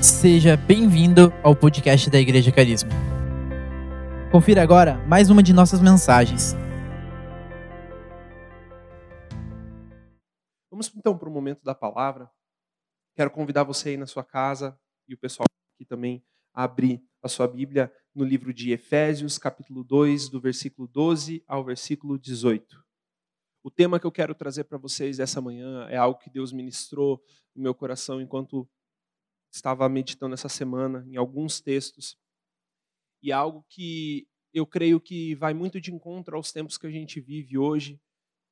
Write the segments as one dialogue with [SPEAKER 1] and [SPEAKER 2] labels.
[SPEAKER 1] Seja bem-vindo ao podcast da Igreja Carisma. Confira agora mais uma de nossas mensagens.
[SPEAKER 2] Vamos então para o momento da palavra. Quero convidar você aí na sua casa e o pessoal aqui também abrir a sua Bíblia no livro de Efésios, capítulo 2, do versículo 12 ao versículo 18. O tema que eu quero trazer para vocês essa manhã é algo que Deus ministrou no meu coração enquanto estava meditando essa semana em alguns textos. E algo que eu creio que vai muito de encontro aos tempos que a gente vive hoje.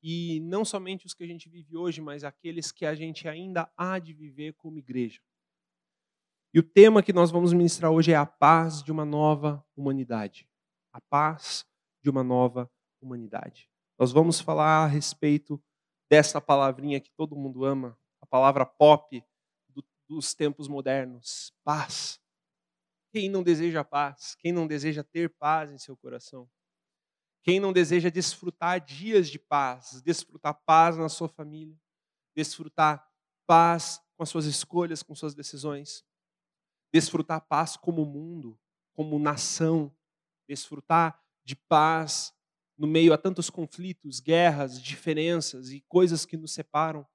[SPEAKER 2] E não somente os que a gente vive hoje, mas aqueles que a gente ainda há de viver como igreja. E o tema que nós vamos ministrar hoje é a paz de uma nova humanidade. A paz de uma nova humanidade. Nós vamos falar a respeito dessa palavrinha que todo mundo ama, a palavra pop dos tempos modernos: paz. Quem não deseja paz? Quem não deseja ter paz em seu coração? Quem não deseja desfrutar dias de paz, desfrutar paz na sua família, desfrutar paz com as suas escolhas, com suas decisões, desfrutar paz como mundo, como nação, desfrutar de paz no meio a tantos conflitos, guerras, diferenças e coisas que nos separam.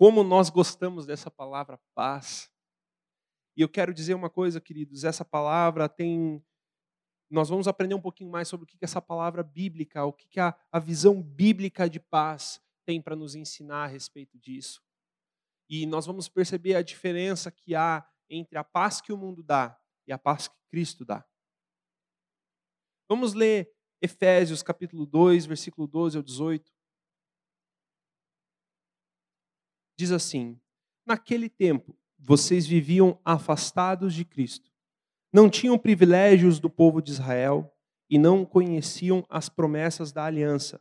[SPEAKER 2] Como nós gostamos dessa palavra paz. E eu quero dizer uma coisa, queridos, essa palavra tem. Nós vamos aprender um pouquinho mais sobre o que essa palavra bíblica, o que a, a visão bíblica de paz tem para nos ensinar a respeito disso. E nós vamos perceber a diferença que há entre a paz que o mundo dá e a paz que Cristo dá. Vamos ler Efésios capítulo 2, versículo 12 ao 18. Diz assim: Naquele tempo, vocês viviam afastados de Cristo, não tinham privilégios do povo de Israel e não conheciam as promessas da aliança.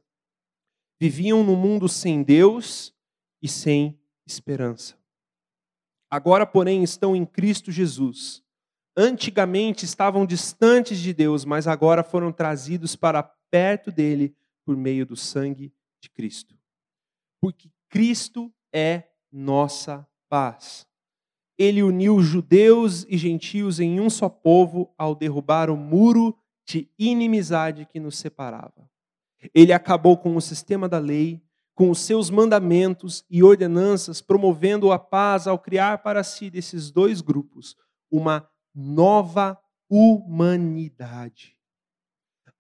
[SPEAKER 2] Viviam no mundo sem Deus e sem esperança. Agora, porém, estão em Cristo Jesus. Antigamente estavam distantes de Deus, mas agora foram trazidos para perto dele por meio do sangue de Cristo. Porque Cristo é nossa paz. Ele uniu judeus e gentios em um só povo ao derrubar o muro de inimizade que nos separava. Ele acabou com o sistema da lei, com os seus mandamentos e ordenanças, promovendo a paz ao criar para si desses dois grupos uma nova humanidade.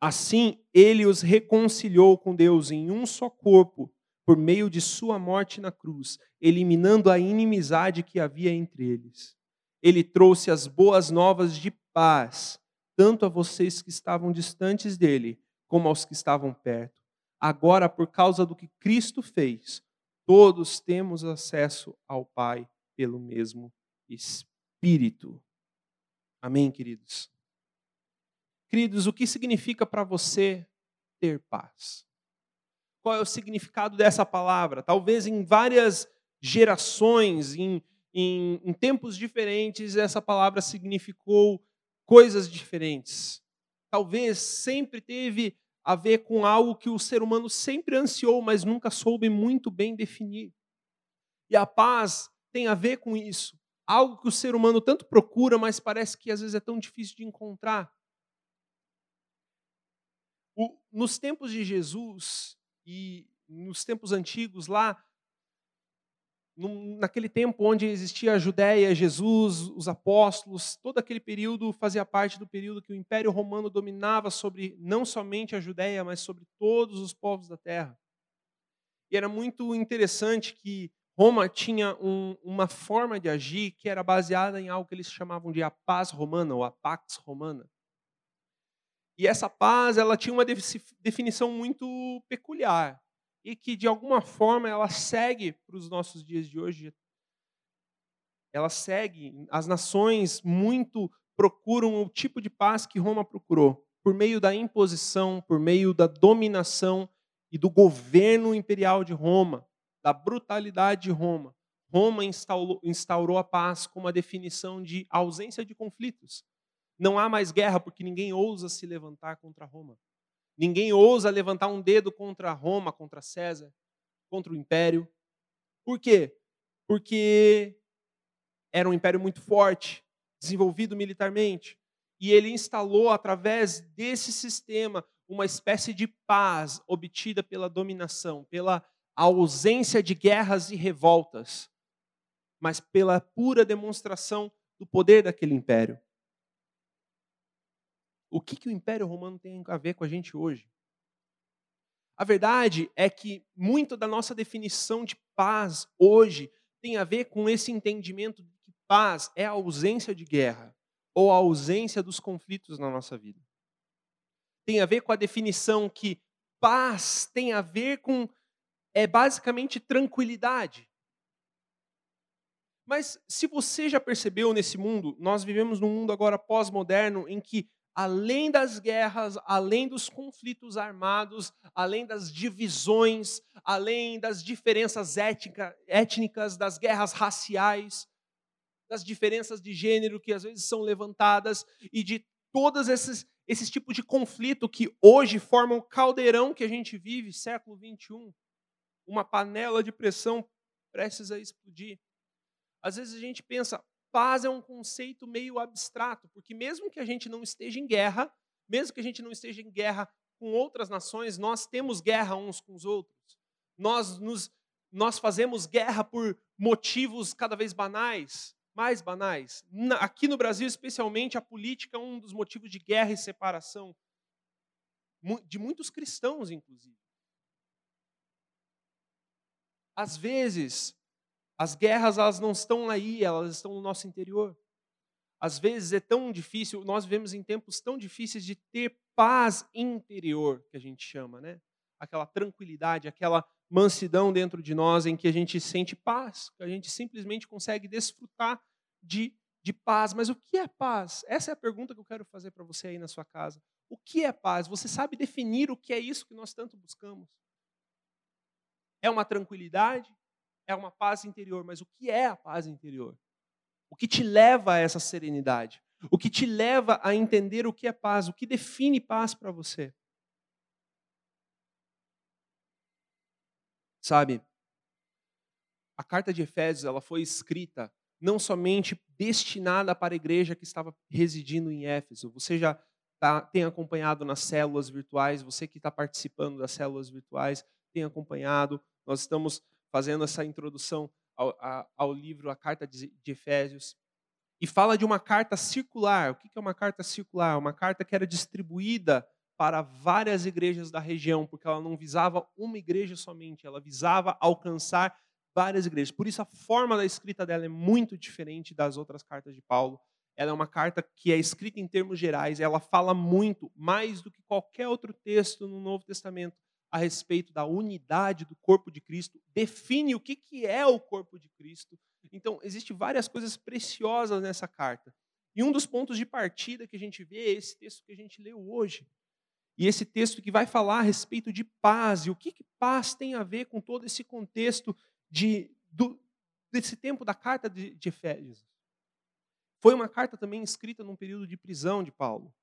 [SPEAKER 2] Assim, ele os reconciliou com Deus em um só corpo por meio de sua morte na cruz, eliminando a inimizade que havia entre eles. Ele trouxe as boas novas de paz, tanto a vocês que estavam distantes dele, como aos que estavam perto. Agora, por causa do que Cristo fez, todos temos acesso ao Pai pelo mesmo Espírito. Amém, queridos? Queridos, o que significa para você ter paz? Qual é o significado dessa palavra. Talvez em várias gerações, em, em, em tempos diferentes, essa palavra significou coisas diferentes. Talvez sempre teve a ver com algo que o ser humano sempre ansiou, mas nunca soube muito bem definir. E a paz tem a ver com isso. Algo que o ser humano tanto procura, mas parece que às vezes é tão difícil de encontrar. Nos tempos de Jesus, e nos tempos antigos, lá, naquele tempo onde existia a Judéia, Jesus, os apóstolos, todo aquele período fazia parte do período que o Império Romano dominava sobre não somente a Judéia, mas sobre todos os povos da terra. E era muito interessante que Roma tinha um, uma forma de agir que era baseada em algo que eles chamavam de a paz romana, ou a pax romana. E essa paz, ela tinha uma definição muito peculiar e que de alguma forma ela segue para os nossos dias de hoje. Ela segue, as nações muito procuram o tipo de paz que Roma procurou, por meio da imposição, por meio da dominação e do governo imperial de Roma, da brutalidade de Roma. Roma instaurou, instaurou a paz como a definição de ausência de conflitos. Não há mais guerra porque ninguém ousa se levantar contra Roma. Ninguém ousa levantar um dedo contra Roma, contra César, contra o império. Por quê? Porque era um império muito forte, desenvolvido militarmente. E ele instalou, através desse sistema, uma espécie de paz obtida pela dominação, pela ausência de guerras e revoltas, mas pela pura demonstração do poder daquele império. O que, que o Império Romano tem a ver com a gente hoje? A verdade é que muito da nossa definição de paz hoje tem a ver com esse entendimento de que paz é a ausência de guerra ou a ausência dos conflitos na nossa vida. Tem a ver com a definição que paz tem a ver com é basicamente tranquilidade. Mas se você já percebeu nesse mundo, nós vivemos num mundo agora pós-moderno em que além das guerras, além dos conflitos armados, além das divisões, além das diferenças étnica, étnicas, das guerras raciais, das diferenças de gênero que às vezes são levantadas e de todos esses, esses tipos de conflito que hoje formam o caldeirão que a gente vive, século 21, uma panela de pressão prestes a explodir. Às vezes a gente pensa, paz é um conceito meio abstrato, porque mesmo que a gente não esteja em guerra, mesmo que a gente não esteja em guerra com outras nações, nós temos guerra uns com os outros. Nós nos nós fazemos guerra por motivos cada vez banais, mais banais. Aqui no Brasil, especialmente, a política é um dos motivos de guerra e separação de muitos cristãos, inclusive. Às vezes, as guerras elas não estão aí, elas estão no nosso interior. Às vezes é tão difícil, nós vivemos em tempos tão difíceis de ter paz interior, que a gente chama, né? Aquela tranquilidade, aquela mansidão dentro de nós em que a gente sente paz, que a gente simplesmente consegue desfrutar de, de paz. Mas o que é paz? Essa é a pergunta que eu quero fazer para você aí na sua casa. O que é paz? Você sabe definir o que é isso que nós tanto buscamos? É uma tranquilidade? É uma paz interior, mas o que é a paz interior? O que te leva a essa serenidade? O que te leva a entender o que é paz? O que define paz para você? Sabe, a carta de Efésios ela foi escrita não somente destinada para a igreja que estava residindo em Éfeso. Você já tá, tem acompanhado nas células virtuais, você que está participando das células virtuais tem acompanhado. Nós estamos fazendo essa introdução ao, a, ao livro, a carta de, de Efésios, e fala de uma carta circular. O que é uma carta circular? Uma carta que era distribuída para várias igrejas da região, porque ela não visava uma igreja somente, ela visava alcançar várias igrejas. Por isso a forma da escrita dela é muito diferente das outras cartas de Paulo. Ela é uma carta que é escrita em termos gerais, ela fala muito, mais do que qualquer outro texto no Novo Testamento, a respeito da unidade do corpo de Cristo, define o que, que é o corpo de Cristo. Então, existem várias coisas preciosas nessa carta. E um dos pontos de partida que a gente vê é esse texto que a gente leu hoje. E esse texto que vai falar a respeito de paz. E o que, que paz tem a ver com todo esse contexto de, do, desse tempo da carta de, de Efésios? Foi uma carta também escrita num período de prisão de Paulo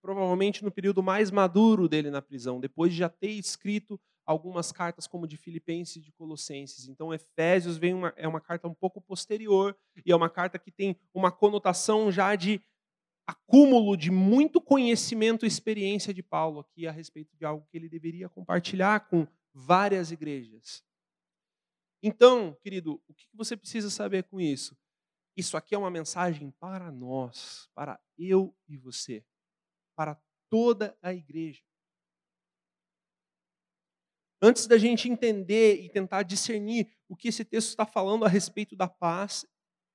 [SPEAKER 2] provavelmente no período mais maduro dele na prisão, depois de já ter escrito algumas cartas como de Filipenses e de Colossenses. Então, Efésios vem uma, é uma carta um pouco posterior e é uma carta que tem uma conotação já de acúmulo de muito conhecimento e experiência de Paulo aqui a respeito de algo que ele deveria compartilhar com várias igrejas. Então, querido, o que você precisa saber com isso? Isso aqui é uma mensagem para nós, para eu e você para toda a igreja. Antes da gente entender e tentar discernir o que esse texto está falando a respeito da paz,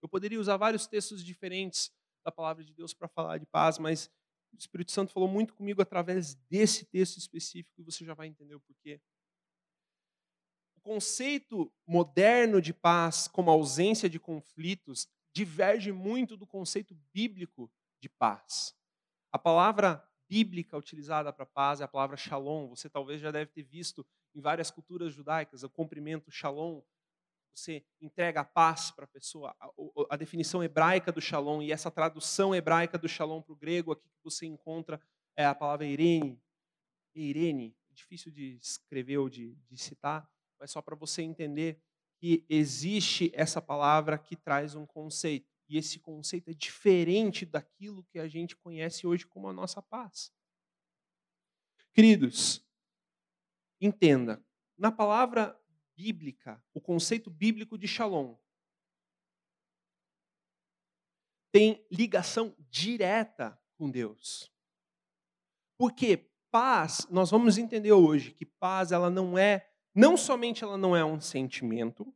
[SPEAKER 2] eu poderia usar vários textos diferentes da palavra de Deus para falar de paz, mas o Espírito Santo falou muito comigo através desse texto específico e você já vai entender o porquê. O conceito moderno de paz, como ausência de conflitos, diverge muito do conceito bíblico de paz. A palavra bíblica utilizada para paz é a palavra shalom. Você talvez já deve ter visto em várias culturas judaicas o cumprimento shalom. Você entrega a paz para a pessoa. A, definição hebraica do shalom e essa tradução hebraica do shalom para o grego aqui que você encontra é a palavra irene. Irene, difícil de escrever ou de, de citar, mas só para você entender que existe essa palavra que traz um conceito. E esse conceito é diferente daquilo que a gente conhece hoje como a nossa paz. Queridos, entenda, na palavra bíblica, o conceito bíblico de shalom tem ligação direta com Deus. Porque paz, nós vamos entender hoje que paz ela não é, não somente ela não é um sentimento.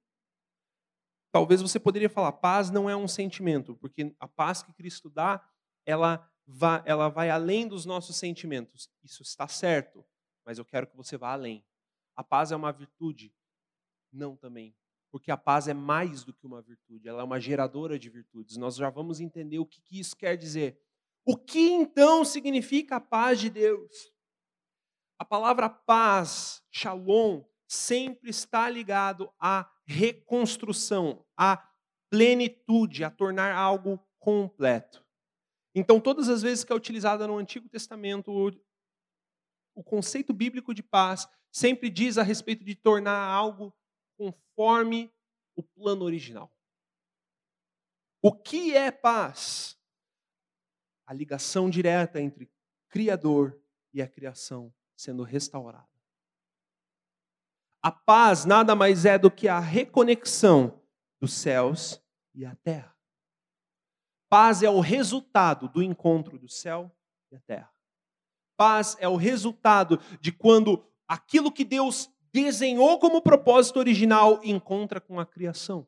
[SPEAKER 2] Talvez você poderia falar, paz não é um sentimento, porque a paz que Cristo dá, ela vai, ela vai além dos nossos sentimentos. Isso está certo, mas eu quero que você vá além. A paz é uma virtude? Não também. Porque a paz é mais do que uma virtude, ela é uma geradora de virtudes. Nós já vamos entender o que, isso quer dizer. O que então significa a paz de Deus? A palavra paz, shalom, sempre está ligado à reconstrução, à plenitude, a tornar algo completo. Então, todas as vezes que é utilizada no Antigo Testamento, o conceito bíblico de paz sempre diz a respeito de tornar algo conforme o plano original. O que é paz? A ligação direta entre Criador e a criação sendo restaurada. A paz nada mais é do que a reconexão dos céus e a terra. Paz é o resultado do encontro do céu e a terra. Paz é o resultado de quando aquilo que Deus desenhou como propósito original encontra com a criação.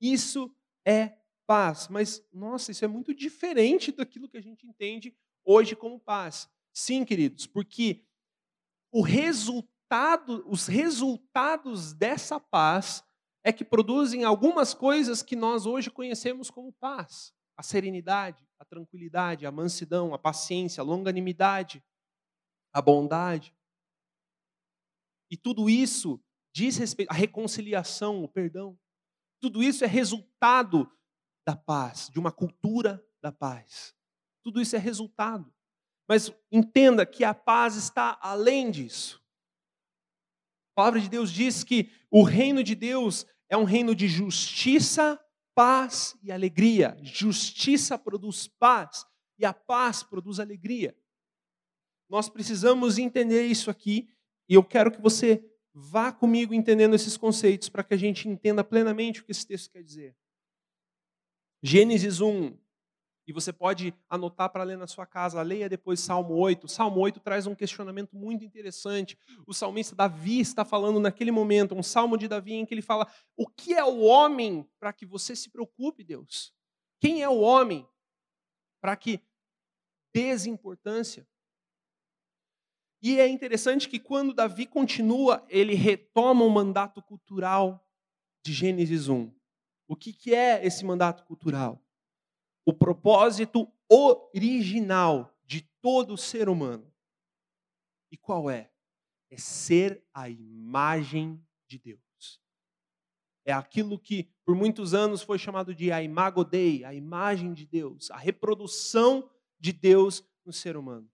[SPEAKER 2] Isso é paz. Mas, nossa, isso é muito diferente daquilo que a gente entende hoje como paz. Sim, queridos, porque o resultado, os resultados dessa paz é que produzem algumas coisas que nós hoje conhecemos como paz: a serenidade, a tranquilidade, a mansidão, a paciência, a longanimidade, a bondade. E tudo isso diz respeito à reconciliação, o perdão. Tudo isso é resultado da paz, de uma cultura da paz. Tudo isso é resultado. Mas entenda que a paz está além disso. A palavra de Deus diz que o reino de Deus é um reino de justiça, paz e alegria. Justiça produz paz e a paz produz alegria. Nós precisamos entender isso aqui e eu quero que você vá comigo entendendo esses conceitos para que a gente entenda plenamente o que esse texto quer dizer. Gênesis 1. E você pode anotar para ler na sua casa, leia depois Salmo 8. Salmo 8 traz um questionamento muito interessante. O salmista Davi está falando naquele momento, um salmo de Davi em que ele fala: O que é o homem para que você se preocupe, Deus? Quem é o homem para que dês importância? E é interessante que quando Davi continua, ele retoma o mandato cultural de Gênesis 1. O que, que é esse mandato cultural? O propósito original de todo ser humano. E qual é? É ser a imagem de Deus. É aquilo que por muitos anos foi chamado de a imago Dei, a imagem de Deus, a reprodução de Deus no ser humano.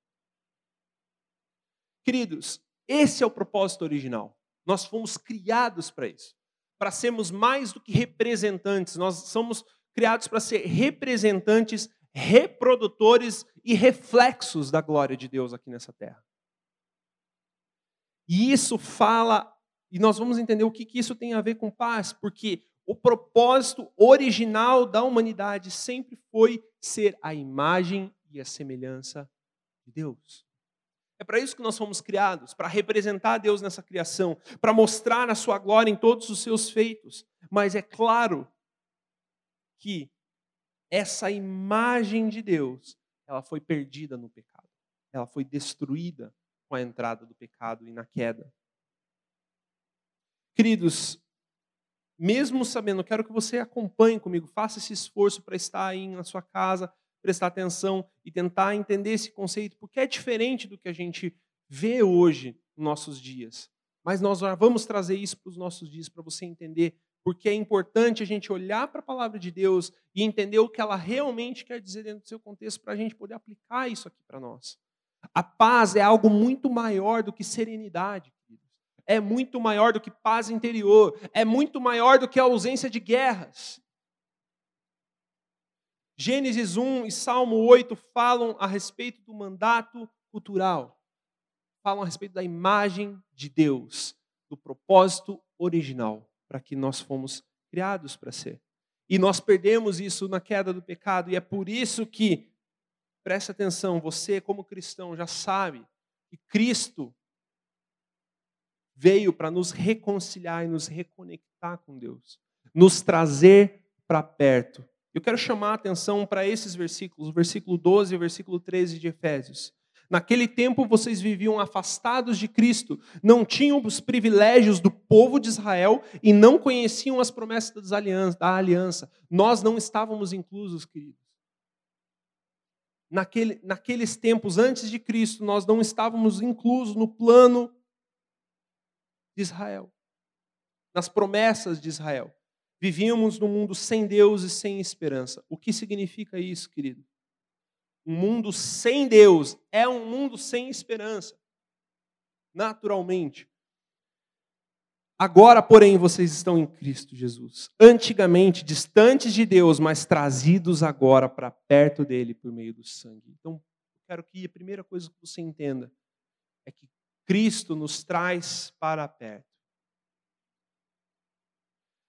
[SPEAKER 2] Queridos, esse é o propósito original. Nós fomos criados para isso, para sermos mais do que representantes. Nós somos criados para ser representantes, reprodutores e reflexos da glória de Deus aqui nessa terra. E isso fala, e nós vamos entender o que, que isso tem a ver com paz, porque o propósito original da humanidade sempre foi ser a imagem e a semelhança de Deus. É para isso que nós fomos criados, para representar Deus nessa criação, para mostrar a sua glória em todos os seus feitos. Mas é claro que essa imagem de Deus, ela foi perdida no pecado. Ela foi destruída com a entrada do pecado e na queda. Queridos, mesmo sabendo, quero que você acompanhe comigo, faça esse esforço para estar aí na sua casa, prestar atenção e tentar entender esse conceito, porque é diferente do que a gente vê hoje nos nossos dias. Mas nós vamos trazer isso para os nossos dias para você entender porque é importante a gente olhar para a palavra de Deus e entender o que ela realmente quer dizer dentro do seu contexto para a gente poder aplicar isso aqui para nós. A paz é algo muito maior do que serenidade. é muito maior do que paz interior, é muito maior do que a ausência de guerras. Gênesis 1 e Salmo 8 falam a respeito do mandato cultural, falam a respeito da imagem de Deus, do propósito original para que nós fomos criados para ser. E nós perdemos isso na queda do pecado, e é por isso que, preste atenção, você, como cristão, já sabe que Cristo veio para nos reconciliar e nos reconectar com Deus, nos trazer para perto. Eu quero chamar a atenção para esses versículos, o versículo 12 e o versículo 13 de Efésios. Naquele tempo vocês viviam afastados de Cristo, não tinham os privilégios do povo de Israel e não conheciam as promessas da aliança. Nós não estávamos inclusos, queridos. Naquele, naqueles tempos antes de Cristo, nós não estávamos inclusos no plano de Israel, nas promessas de Israel. Vivíamos num mundo sem Deus e sem esperança. O que significa isso, querido? Um mundo sem Deus é um mundo sem esperança. Naturalmente. Agora, porém, vocês estão em Cristo Jesus. Antigamente, distantes de Deus, mas trazidos agora para perto dele por meio do sangue. Então, quero que a primeira coisa que você entenda é que Cristo nos traz para perto.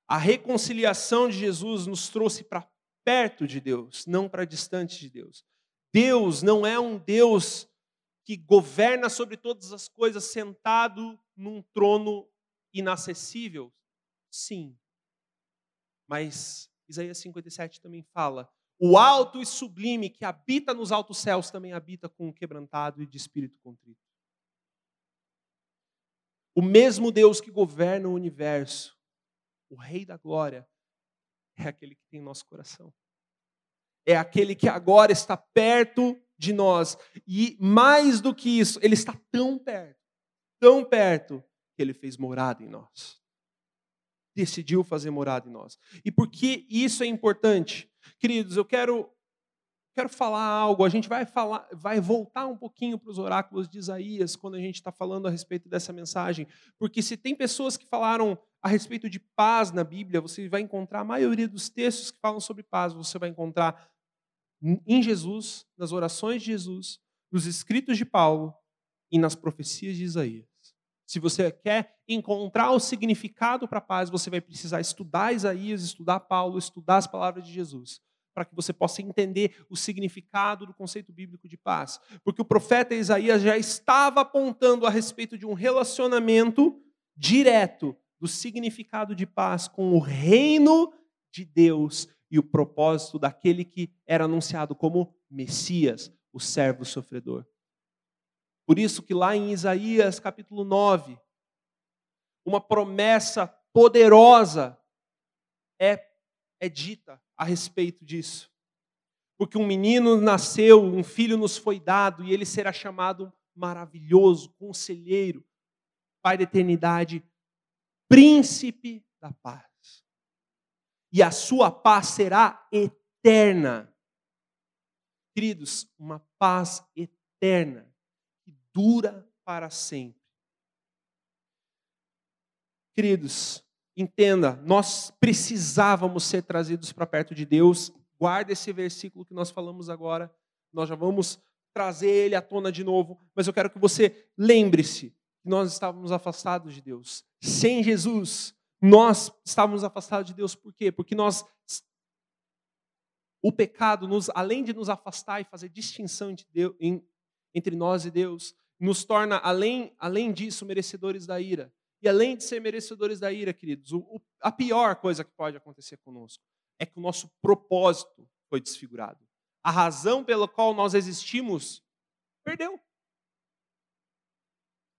[SPEAKER 2] A reconciliação de Jesus nos trouxe para perto de Deus, não para distante de Deus. Deus não é um Deus que governa sobre todas as coisas sentado num trono inacessível. Sim. Mas Isaías 57 também fala: o alto e sublime que habita nos altos céus também habita com o quebrantado e de espírito contrito. O mesmo Deus que governa o universo, o Rei da Glória, é aquele que tem nosso coração é aquele que agora está perto de nós. E mais do que isso, ele está tão perto, tão perto, que ele fez morada em nós. Decidiu fazer morada em nós. E por que isso é importante? Queridos, eu quero quero falar algo. A gente vai falar, vai voltar um pouquinho para os oráculos de Isaías quando a gente está falando a respeito dessa mensagem, porque se tem pessoas que falaram a respeito de paz na Bíblia, você vai encontrar a maioria dos textos que falam sobre paz, você vai encontrar em Jesus, nas orações de Jesus, nos escritos de Paulo e nas profecias de Isaías. Se você quer encontrar o significado para a paz, você vai precisar estudar Isaías, estudar Paulo, estudar as palavras de Jesus, para que você possa entender o significado do conceito bíblico de paz. Porque o profeta Isaías já estava apontando a respeito de um relacionamento direto do significado de paz com o reino de Deus e o propósito daquele que era anunciado como Messias, o servo sofredor. Por isso que lá em Isaías capítulo 9, uma promessa poderosa é, é dita a respeito disso. Porque um menino nasceu, um filho nos foi dado, e ele será chamado maravilhoso, conselheiro, Pai da eternidade, príncipe da paz e a sua paz será eterna. Queridos, uma paz eterna que dura para sempre. Queridos, entenda, nós precisávamos ser trazidos para perto de Deus. Guarda esse versículo que nós falamos agora. Nós já vamos trazer ele à tona de novo, mas eu quero que você lembre-se que nós estávamos afastados de Deus. Sem Jesus, nós estávamos afastados de Deus por quê? Porque nós o pecado nos além de nos afastar e fazer distinção entre, Deus, entre nós e Deus, nos torna além além disso merecedores da ira. E além de ser merecedores da ira, queridos, o, a pior coisa que pode acontecer conosco é que o nosso propósito foi desfigurado. A razão pela qual nós existimos perdeu.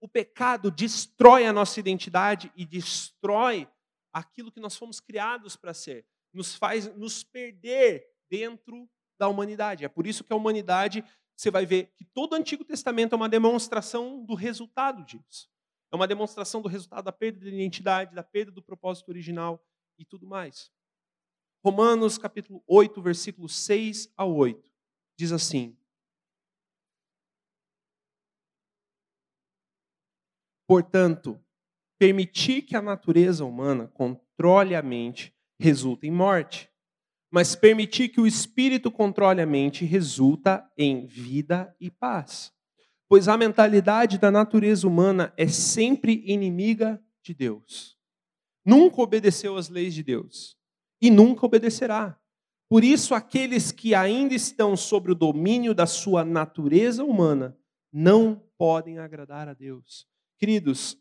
[SPEAKER 2] O pecado destrói a nossa identidade e destrói aquilo que nós fomos criados para ser. Nos faz nos perder dentro da humanidade. É por isso que a humanidade, você vai ver que todo o Antigo Testamento é uma demonstração do resultado disso. É uma demonstração do resultado da perda da identidade, da perda do propósito original e tudo mais. Romanos capítulo 8, versículos 6 a 8, diz assim: Portanto, permitir que a natureza humana controle a mente resulta em morte. Mas permitir que o espírito controle a mente resulta em vida e paz. Pois a mentalidade da natureza humana é sempre inimiga de Deus. Nunca obedeceu às leis de Deus e nunca obedecerá. Por isso, aqueles que ainda estão sob o domínio da sua natureza humana não podem agradar a Deus. Queridos,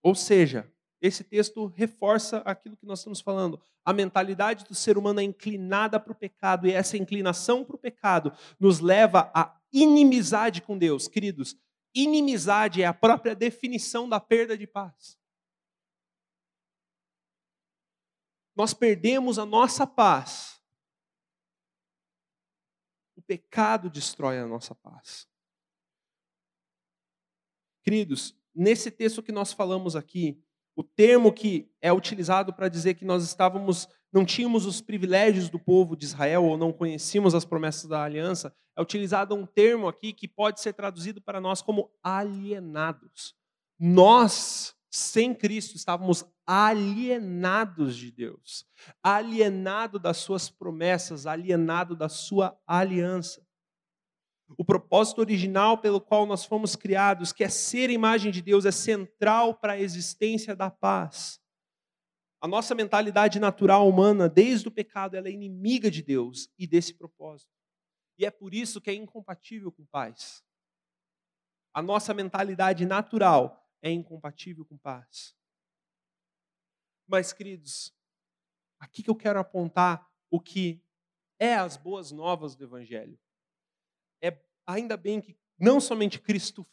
[SPEAKER 2] ou seja, esse texto reforça aquilo que nós estamos falando. A mentalidade do ser humano é inclinada para o pecado, e essa inclinação para o pecado nos leva à inimizade com Deus. Queridos, inimizade é a própria definição da perda de paz. Nós perdemos a nossa paz. O pecado destrói a nossa paz. Queridos, nesse texto que nós falamos aqui, o termo que é utilizado para dizer que nós estávamos, não tínhamos os privilégios do povo de Israel ou não conhecíamos as promessas da aliança, é utilizado um termo aqui que pode ser traduzido para nós como alienados. Nós, sem Cristo, estávamos alienados de Deus, alienado das suas promessas, alienado da sua aliança. O propósito original pelo qual nós fomos criados, que é ser imagem de Deus, é central para a existência da paz. A nossa mentalidade natural humana, desde o pecado, ela é inimiga de Deus e desse propósito. E é por isso que é incompatível com paz. A nossa mentalidade natural é incompatível com paz. Mas, queridos, aqui que eu quero apontar o que é as boas novas do Evangelho ainda bem que não somente Cristo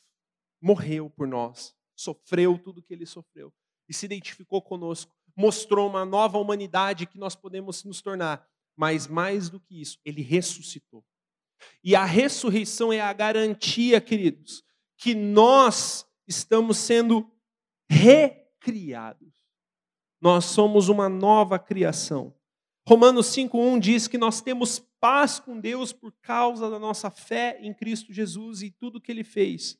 [SPEAKER 2] morreu por nós, sofreu tudo o que ele sofreu e se identificou conosco, mostrou uma nova humanidade que nós podemos nos tornar, mas mais do que isso, ele ressuscitou. E a ressurreição é a garantia, queridos, que nós estamos sendo recriados. Nós somos uma nova criação. Romanos 5:1 diz que nós temos paz com Deus por causa da nossa fé em Cristo Jesus e tudo que ele fez.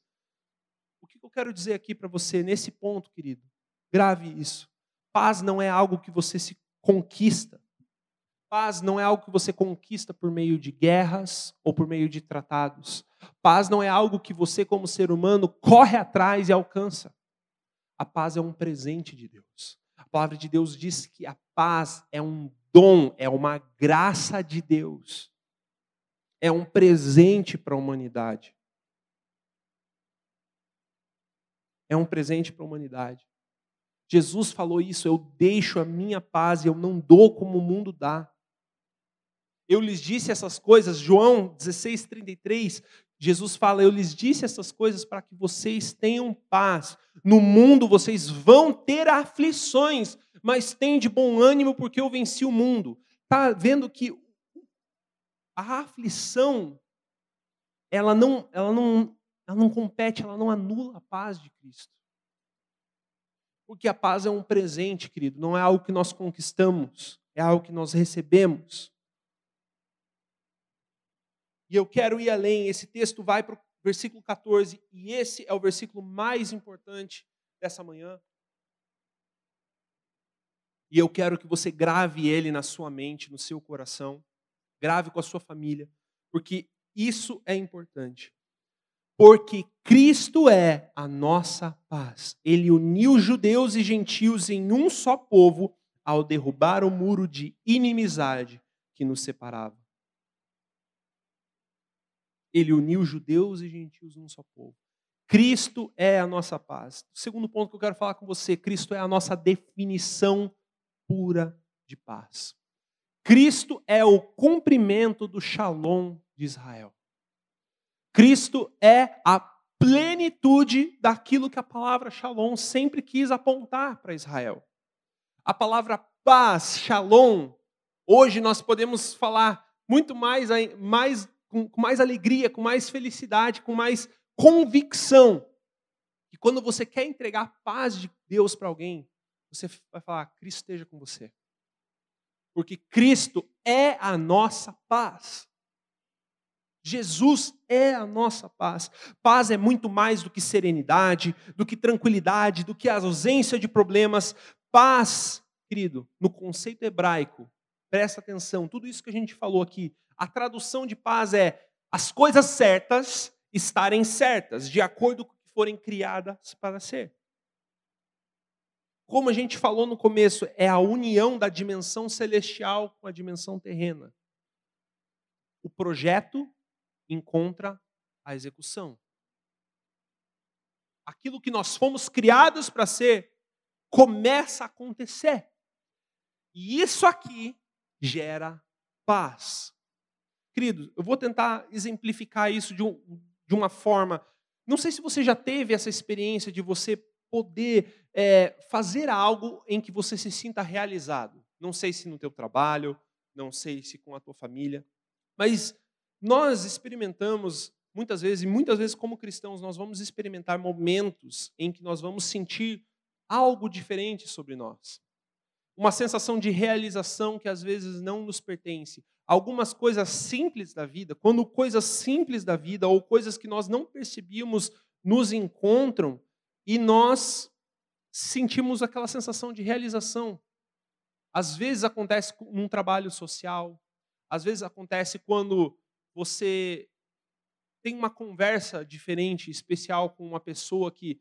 [SPEAKER 2] O que eu quero dizer aqui para você nesse ponto, querido? Grave isso. Paz não é algo que você se conquista. Paz não é algo que você conquista por meio de guerras ou por meio de tratados. Paz não é algo que você, como ser humano, corre atrás e alcança. A paz é um presente de Deus. A palavra de Deus diz que a paz é um dom, é uma graça de Deus. É um presente para a humanidade. É um presente para a humanidade. Jesus falou isso: eu deixo a minha paz e eu não dou como o mundo dá. Eu lhes disse essas coisas, João 16, 33, Jesus fala: Eu lhes disse essas coisas para que vocês tenham paz. No mundo vocês vão ter aflições, mas tem de bom ânimo porque eu venci o mundo. Está vendo que a aflição, ela não, ela, não, ela não compete, ela não anula a paz de Cristo. Porque a paz é um presente, querido, não é algo que nós conquistamos, é algo que nós recebemos. E eu quero ir além, esse texto vai para o versículo 14, e esse é o versículo mais importante dessa manhã. E eu quero que você grave ele na sua mente, no seu coração, grave com a sua família, porque isso é importante. Porque Cristo é a nossa paz. Ele uniu judeus e gentios em um só povo ao derrubar o muro de inimizade que nos separava. Ele uniu judeus e gentios num só povo. Cristo é a nossa paz. O segundo ponto que eu quero falar com você, Cristo é a nossa definição pura de paz. Cristo é o cumprimento do shalom de Israel. Cristo é a plenitude daquilo que a palavra shalom sempre quis apontar para Israel. A palavra paz, shalom, hoje nós podemos falar muito mais, mais com, mais alegria, com mais felicidade, com mais convicção. Que quando você quer entregar a paz de Deus para alguém, você vai falar: Cristo esteja com você. Porque Cristo é a nossa paz. Jesus é a nossa paz. Paz é muito mais do que serenidade, do que tranquilidade, do que a ausência de problemas. Paz, querido, no conceito hebraico, presta atenção, tudo isso que a gente falou aqui, a tradução de paz é as coisas certas estarem certas, de acordo com o que forem criadas para ser. Como a gente falou no começo, é a união da dimensão celestial com a dimensão terrena. O projeto encontra a execução. Aquilo que nós fomos criados para ser começa a acontecer. E isso aqui gera paz. Queridos, eu vou tentar exemplificar isso de, um, de uma forma. Não sei se você já teve essa experiência de você poder é, fazer algo em que você se sinta realizado. Não sei se no teu trabalho, não sei se com a tua família, mas nós experimentamos muitas vezes, e muitas vezes como cristãos, nós vamos experimentar momentos em que nós vamos sentir algo diferente sobre nós. Uma sensação de realização que às vezes não nos pertence. Algumas coisas simples da vida, quando coisas simples da vida ou coisas que nós não percebíamos nos encontram e nós sentimos aquela sensação de realização. Às vezes acontece num trabalho social, às vezes acontece quando você tem uma conversa diferente, especial com uma pessoa que,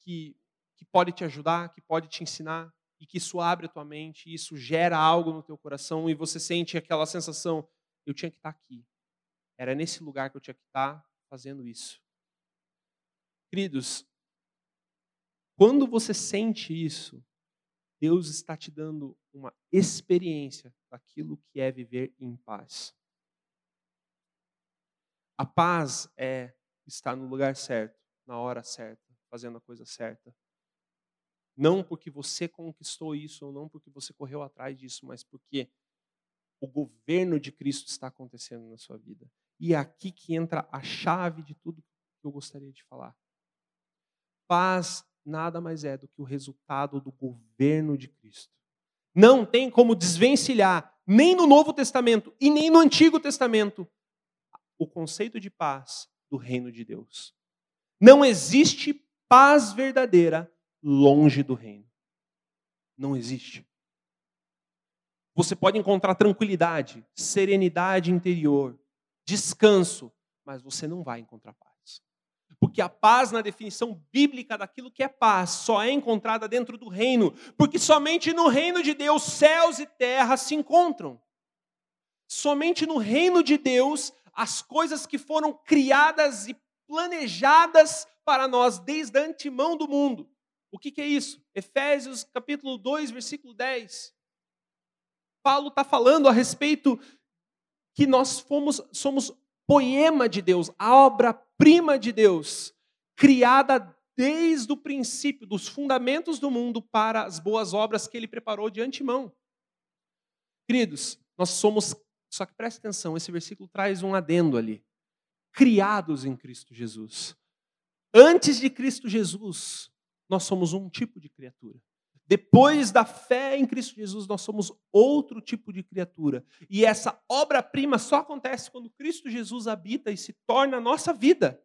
[SPEAKER 2] que, que pode te ajudar, que pode te ensinar, e que isso abre a tua mente, isso gera algo no teu coração, e você sente aquela sensação: eu tinha que estar aqui. Era nesse lugar que eu tinha que estar fazendo isso. Queridos, quando você sente isso, Deus está te dando uma experiência daquilo que é viver em paz. A paz é estar no lugar certo, na hora certa, fazendo a coisa certa. Não porque você conquistou isso ou não porque você correu atrás disso, mas porque o governo de Cristo está acontecendo na sua vida. E é aqui que entra a chave de tudo que eu gostaria de falar. Paz nada mais é do que o resultado do governo de Cristo. Não tem como desvencilhar, nem no Novo Testamento e nem no Antigo Testamento, o conceito de paz do reino de Deus. Não existe paz verdadeira longe do reino. Não existe. Você pode encontrar tranquilidade, serenidade interior, descanso, mas você não vai encontrar paz. Porque a paz, na definição bíblica daquilo que é paz, só é encontrada dentro do reino. Porque somente no reino de Deus céus e terra se encontram. Somente no reino de Deus as coisas que foram criadas e planejadas para nós desde a antemão do mundo. O que, que é isso? Efésios capítulo 2, versículo 10. Paulo está falando a respeito que nós fomos, somos poema de Deus, a obra-prima de Deus, criada desde o princípio, dos fundamentos do mundo para as boas obras que ele preparou de antemão. Queridos, nós somos só que preste atenção, esse versículo traz um adendo ali. Criados em Cristo Jesus. Antes de Cristo Jesus, nós somos um tipo de criatura. Depois da fé em Cristo Jesus, nós somos outro tipo de criatura. E essa obra-prima só acontece quando Cristo Jesus habita e se torna a nossa vida.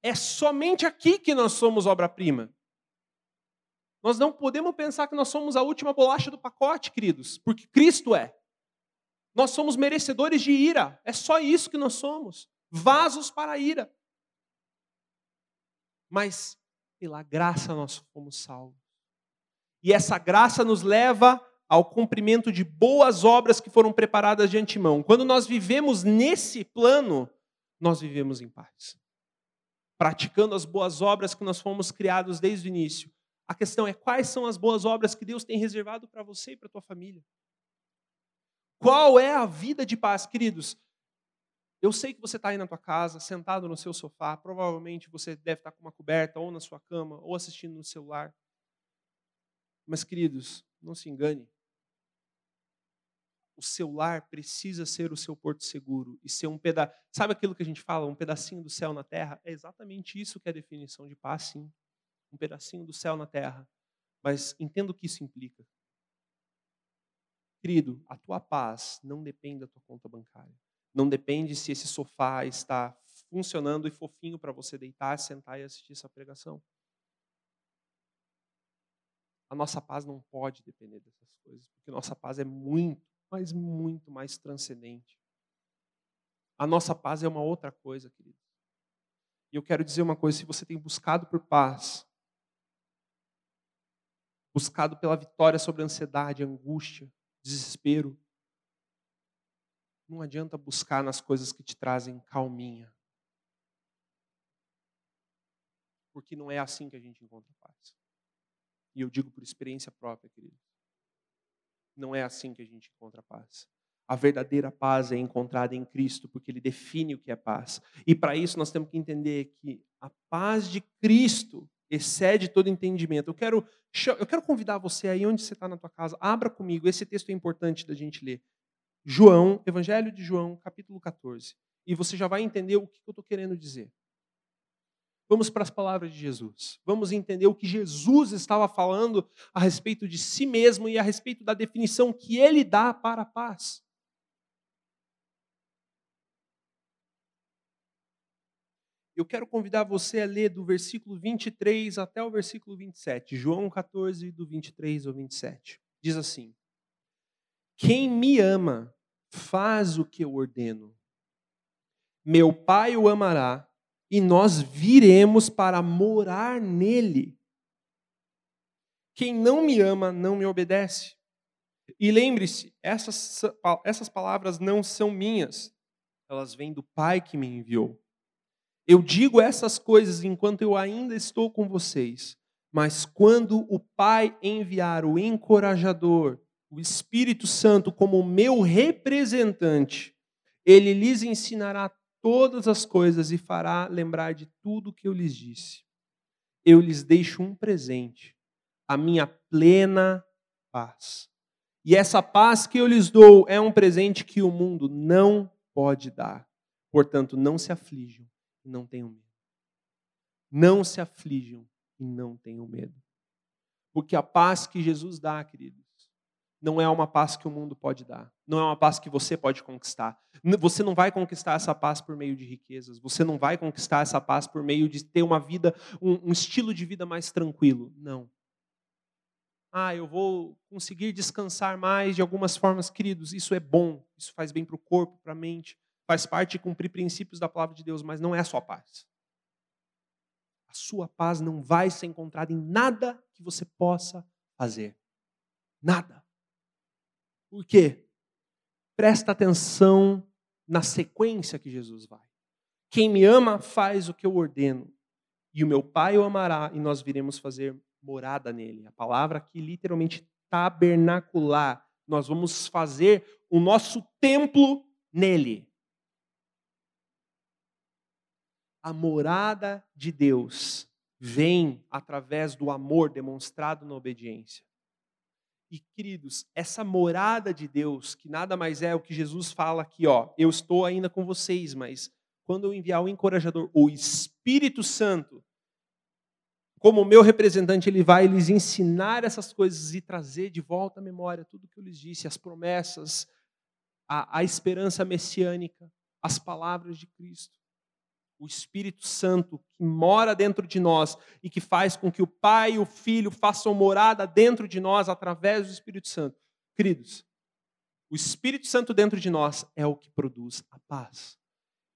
[SPEAKER 2] É somente aqui que nós somos obra-prima. Nós não podemos pensar que nós somos a última bolacha do pacote, queridos, porque Cristo é. Nós somos merecedores de ira. É só isso que nós somos. Vasos para a ira. Mas pela graça nós fomos salvos. E essa graça nos leva ao cumprimento de boas obras que foram preparadas de antemão. Quando nós vivemos nesse plano, nós vivemos em paz. Praticando as boas obras que nós fomos criados desde o início. A questão é quais são as boas obras que Deus tem reservado para você e para tua família. Qual é a vida de paz, queridos? Eu sei que você está aí na tua casa, sentado no seu sofá, provavelmente você deve estar com uma coberta, ou na sua cama, ou assistindo no celular. Mas, queridos, não se engane. O seu lar precisa ser o seu porto seguro e ser um pedaço. Sabe aquilo que a gente fala, um pedacinho do céu na terra? É exatamente isso que é a definição de paz, sim. Um pedacinho do céu na terra. Mas entenda o que isso implica. Querido, a tua paz não depende da tua conta bancária. Não depende se esse sofá está funcionando e fofinho para você deitar, sentar e assistir essa pregação. A nossa paz não pode depender dessas coisas, porque nossa paz é muito, mas muito mais transcendente. A nossa paz é uma outra coisa, querido. E eu quero dizer uma coisa: se você tem buscado por paz, buscado pela vitória sobre a ansiedade, angústia, desespero, não adianta buscar nas coisas que te trazem calminha. Porque não é assim que a gente encontra paz. E eu digo por experiência própria, querido. Não é assim que a gente encontra paz. A verdadeira paz é encontrada em Cristo, porque Ele define o que é paz. E para isso nós temos que entender que a paz de Cristo excede todo entendimento. Eu quero, eu quero convidar você aí onde você está na tua casa, abra comigo. Esse texto é importante da gente ler. João, Evangelho de João, capítulo 14. E você já vai entender o que eu estou querendo dizer. Vamos para as palavras de Jesus. Vamos entender o que Jesus estava falando a respeito de si mesmo e a respeito da definição que ele dá para a paz. Eu quero convidar você a ler do versículo 23 até o versículo 27. João 14, do 23 ao 27. Diz assim: quem me ama faz o que eu ordeno. Meu Pai o amará e nós viremos para morar nele. Quem não me ama não me obedece. E lembre-se, essas, essas palavras não são minhas, elas vêm do Pai que me enviou. Eu digo essas coisas enquanto eu ainda estou com vocês, mas quando o Pai enviar o encorajador, o Espírito Santo como meu representante, ele lhes ensinará todas as coisas e fará lembrar de tudo que eu lhes disse. Eu lhes deixo um presente, a minha plena paz. E essa paz que eu lhes dou é um presente que o mundo não pode dar. Portanto, não se aflijam e não tenham medo. Não se aflijam e não tenham medo. Porque a paz que Jesus dá, querido, não é uma paz que o mundo pode dar. Não é uma paz que você pode conquistar. Você não vai conquistar essa paz por meio de riquezas. Você não vai conquistar essa paz por meio de ter uma vida, um, um estilo de vida mais tranquilo. Não. Ah, eu vou conseguir descansar mais de algumas formas, queridos. Isso é bom. Isso faz bem para o corpo, para a mente. Faz parte de cumprir princípios da palavra de Deus, mas não é a sua paz. A sua paz não vai ser encontrada em nada que você possa fazer. Nada. Por quê? Presta atenção na sequência que Jesus vai. Quem me ama faz o que eu ordeno, e o meu Pai o amará, e nós viremos fazer morada nele. A palavra aqui literalmente tabernacular. Nós vamos fazer o nosso templo nele. A morada de Deus vem através do amor demonstrado na obediência. E queridos, essa morada de Deus, que nada mais é o que Jesus fala aqui, ó, eu estou ainda com vocês, mas quando eu enviar o encorajador, o Espírito Santo, como meu representante, ele vai lhes ensinar essas coisas e trazer de volta à memória tudo que eu lhes disse, as promessas, a, a esperança messiânica, as palavras de Cristo o Espírito Santo que mora dentro de nós e que faz com que o Pai e o Filho façam morada dentro de nós através do Espírito Santo. Queridos, o Espírito Santo dentro de nós é o que produz a paz.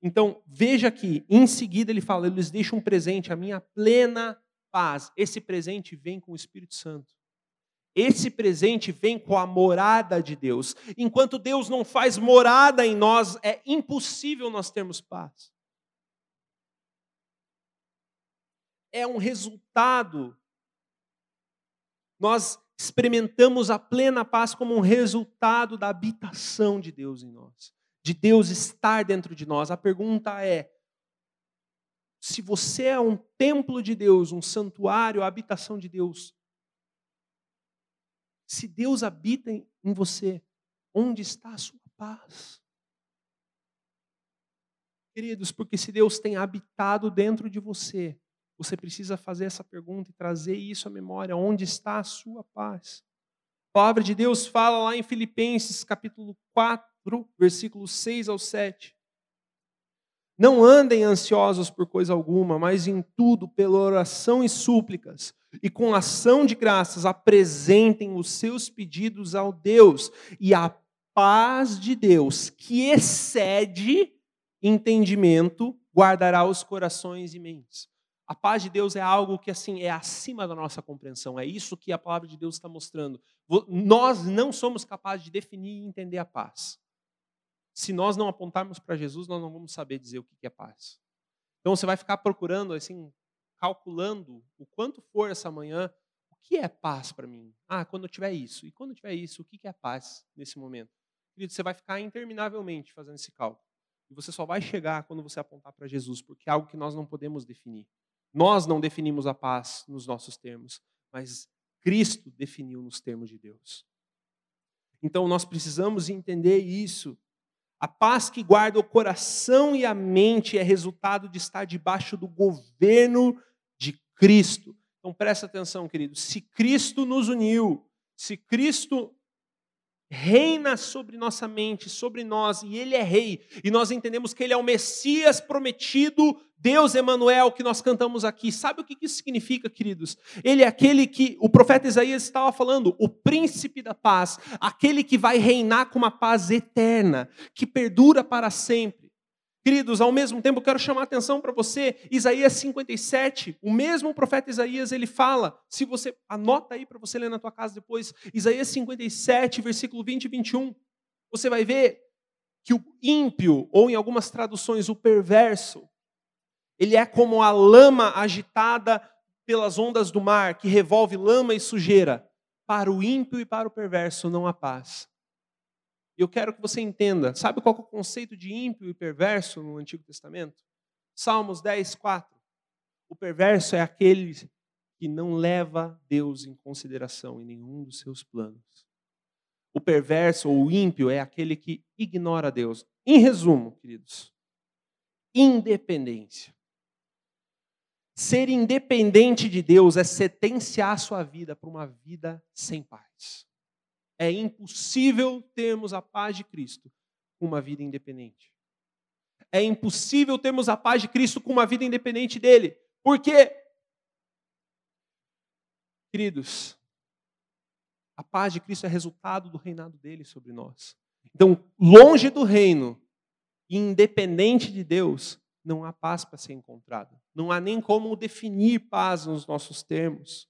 [SPEAKER 2] Então, veja aqui, em seguida ele fala: Eu lhes deixo um presente, a minha plena paz. Esse presente vem com o Espírito Santo. Esse presente vem com a morada de Deus. Enquanto Deus não faz morada em nós, é impossível nós termos paz. É um resultado. Nós experimentamos a plena paz como um resultado da habitação de Deus em nós, de Deus estar dentro de nós. A pergunta é: se você é um templo de Deus, um santuário, a habitação de Deus, se Deus habita em você, onde está a sua paz? Queridos, porque se Deus tem habitado dentro de você, você precisa fazer essa pergunta e trazer isso à memória. Onde está a sua paz? A palavra de Deus fala lá em Filipenses capítulo 4, versículos 6 ao 7. Não andem ansiosos por coisa alguma, mas em tudo, pela oração e súplicas, e com ação de graças, apresentem os seus pedidos ao Deus, e a paz de Deus, que excede entendimento, guardará os corações e mentes. A paz de Deus é algo que assim é acima da nossa compreensão. É isso que a palavra de Deus está mostrando. Nós não somos capazes de definir e entender a paz. Se nós não apontarmos para Jesus, nós não vamos saber dizer o que é paz. Então você vai ficar procurando, assim, calculando o quanto for essa manhã, o que é paz para mim? Ah, quando eu tiver isso. E quando eu tiver isso, o que é paz nesse momento? Querido, você vai ficar interminavelmente fazendo esse cálculo. E você só vai chegar quando você apontar para Jesus, porque é algo que nós não podemos definir. Nós não definimos a paz nos nossos termos, mas Cristo definiu nos termos de Deus. Então nós precisamos entender isso. A paz que guarda o coração e a mente é resultado de estar debaixo do governo de Cristo. Então presta atenção, querido. Se Cristo nos uniu, se Cristo reina sobre nossa mente, sobre nós, e ele é rei. E nós entendemos que ele é o Messias prometido, Deus Emanuel, que nós cantamos aqui. Sabe o que isso significa, queridos? Ele é aquele que o profeta Isaías estava falando, o príncipe da paz, aquele que vai reinar com uma paz eterna, que perdura para sempre. Queridos, ao mesmo tempo, quero chamar a atenção para você, Isaías 57, o mesmo profeta Isaías, ele fala, se você anota aí para você ler na tua casa depois, Isaías 57, versículo 20 e 21, você vai ver que o ímpio, ou em algumas traduções, o perverso, ele é como a lama agitada pelas ondas do mar, que revolve lama e sujeira. Para o ímpio e para o perverso não há paz. E eu quero que você entenda. Sabe qual é o conceito de ímpio e perverso no Antigo Testamento? Salmos 10, 4. O perverso é aquele que não leva Deus em consideração em nenhum dos seus planos. O perverso ou o ímpio é aquele que ignora Deus. Em resumo, queridos, independência. Ser independente de Deus é sentenciar sua vida para uma vida sem paz. É impossível termos a paz de Cristo com uma vida independente. É impossível termos a paz de Cristo com uma vida independente dele. Por quê? Queridos, a paz de Cristo é resultado do reinado dele sobre nós. Então, longe do reino, independente de Deus, não há paz para ser encontrada. Não há nem como definir paz nos nossos termos.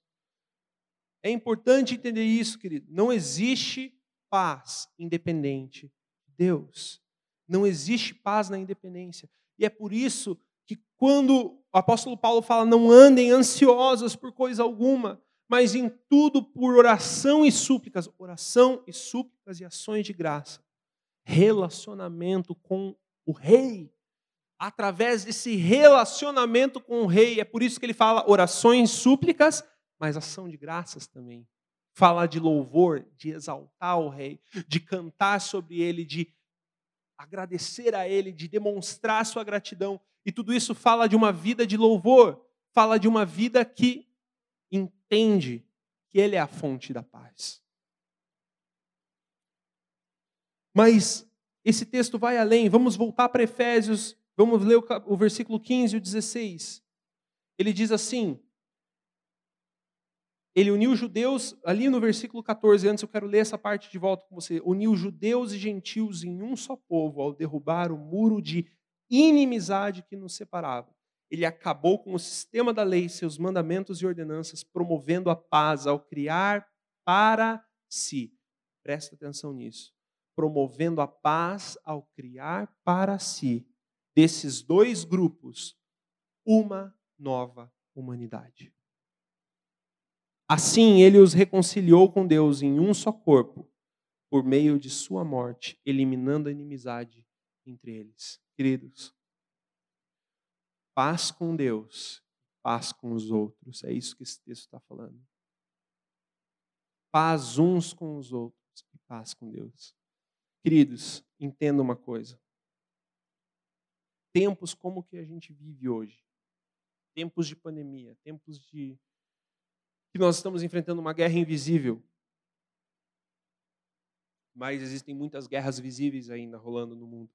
[SPEAKER 2] É importante entender isso, querido. Não existe paz independente de Deus. Não existe paz na independência. E é por isso que quando o apóstolo Paulo fala não andem ansiosos por coisa alguma, mas em tudo por oração e súplicas, oração e súplicas e ações de graça. Relacionamento com o rei. Através desse relacionamento com o rei, é por isso que ele fala orações, súplicas mas ação de graças também. Falar de louvor, de exaltar o rei, de cantar sobre ele, de agradecer a ele, de demonstrar sua gratidão. E tudo isso fala de uma vida de louvor, fala de uma vida que entende que ele é a fonte da paz. Mas esse texto vai além. Vamos voltar para Efésios, vamos ler o, versículo 15 e o 16. Ele diz assim: ele uniu judeus, ali no versículo 14, antes eu quero ler essa parte de volta com você. Uniu judeus e gentios em um só povo ao derrubar o muro de inimizade que nos separava. Ele acabou com o sistema da lei, seus mandamentos e ordenanças, promovendo a paz ao criar para si. Presta atenção nisso. Promovendo a paz ao criar para si, desses dois grupos, uma nova humanidade. Assim, ele os reconciliou com Deus em um só corpo, por meio de sua morte, eliminando a inimizade entre eles. Queridos, paz com Deus, paz com os outros. É isso que esse texto está falando. Paz uns com os outros e paz com Deus. Queridos, entenda uma coisa. Tempos como que a gente vive hoje, tempos de pandemia, tempos de que nós estamos enfrentando uma guerra invisível. Mas existem muitas guerras visíveis ainda rolando no mundo.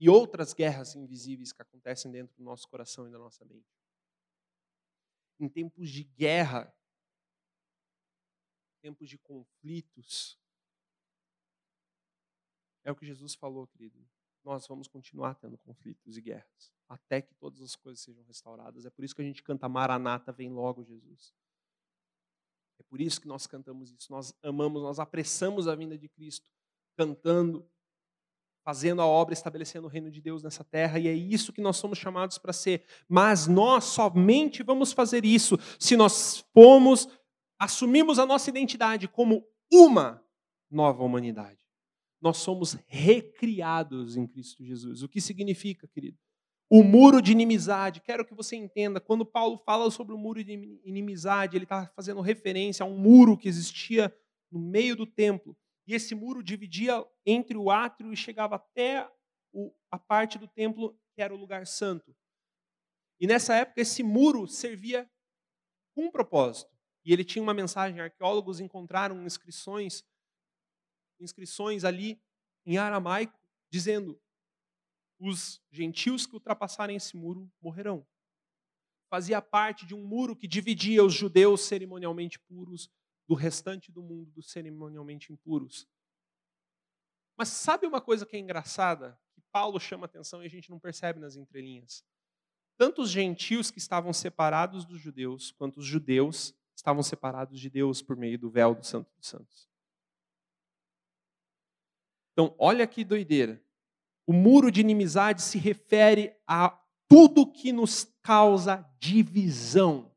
[SPEAKER 2] e outras guerras invisíveis que acontecem dentro do nosso coração e da nossa mente. Em tempos de guerra, tempos de conflitos, é o que Jesus falou, querido. Nós vamos continuar tendo conflitos e guerras, até que todas as coisas sejam restauradas. É por isso que a gente canta Maranata, vem logo Jesus. É por isso que nós cantamos isso. Nós amamos, nós apressamos a vinda de Cristo, cantando, fazendo a obra, estabelecendo o reino de Deus nessa terra, e é isso que nós somos chamados para ser. Mas nós somente vamos fazer isso se nós formos, assumimos a nossa identidade como uma nova humanidade nós somos recriados em Cristo Jesus. O que significa, querido? O muro de inimizade, quero que você entenda, quando Paulo fala sobre o muro de inimizade, ele está fazendo referência a um muro que existia no meio do templo. E esse muro dividia entre o átrio e chegava até a parte do templo que era o lugar santo. E nessa época, esse muro servia com um propósito. E ele tinha uma mensagem. Arqueólogos encontraram inscrições inscrições ali em aramaico, dizendo: os gentios que ultrapassarem esse muro morrerão. Fazia parte de um muro que dividia os judeus cerimonialmente puros do restante do mundo dos cerimonialmente impuros. Mas sabe uma coisa que é engraçada? Que Paulo chama atenção e a gente não percebe nas entrelinhas. Tanto os gentios que estavam separados dos judeus, quanto os judeus estavam separados de Deus por meio do véu do Santo dos Santos. Então, olha que doideira. O muro de inimizade se refere a tudo que nos causa divisão.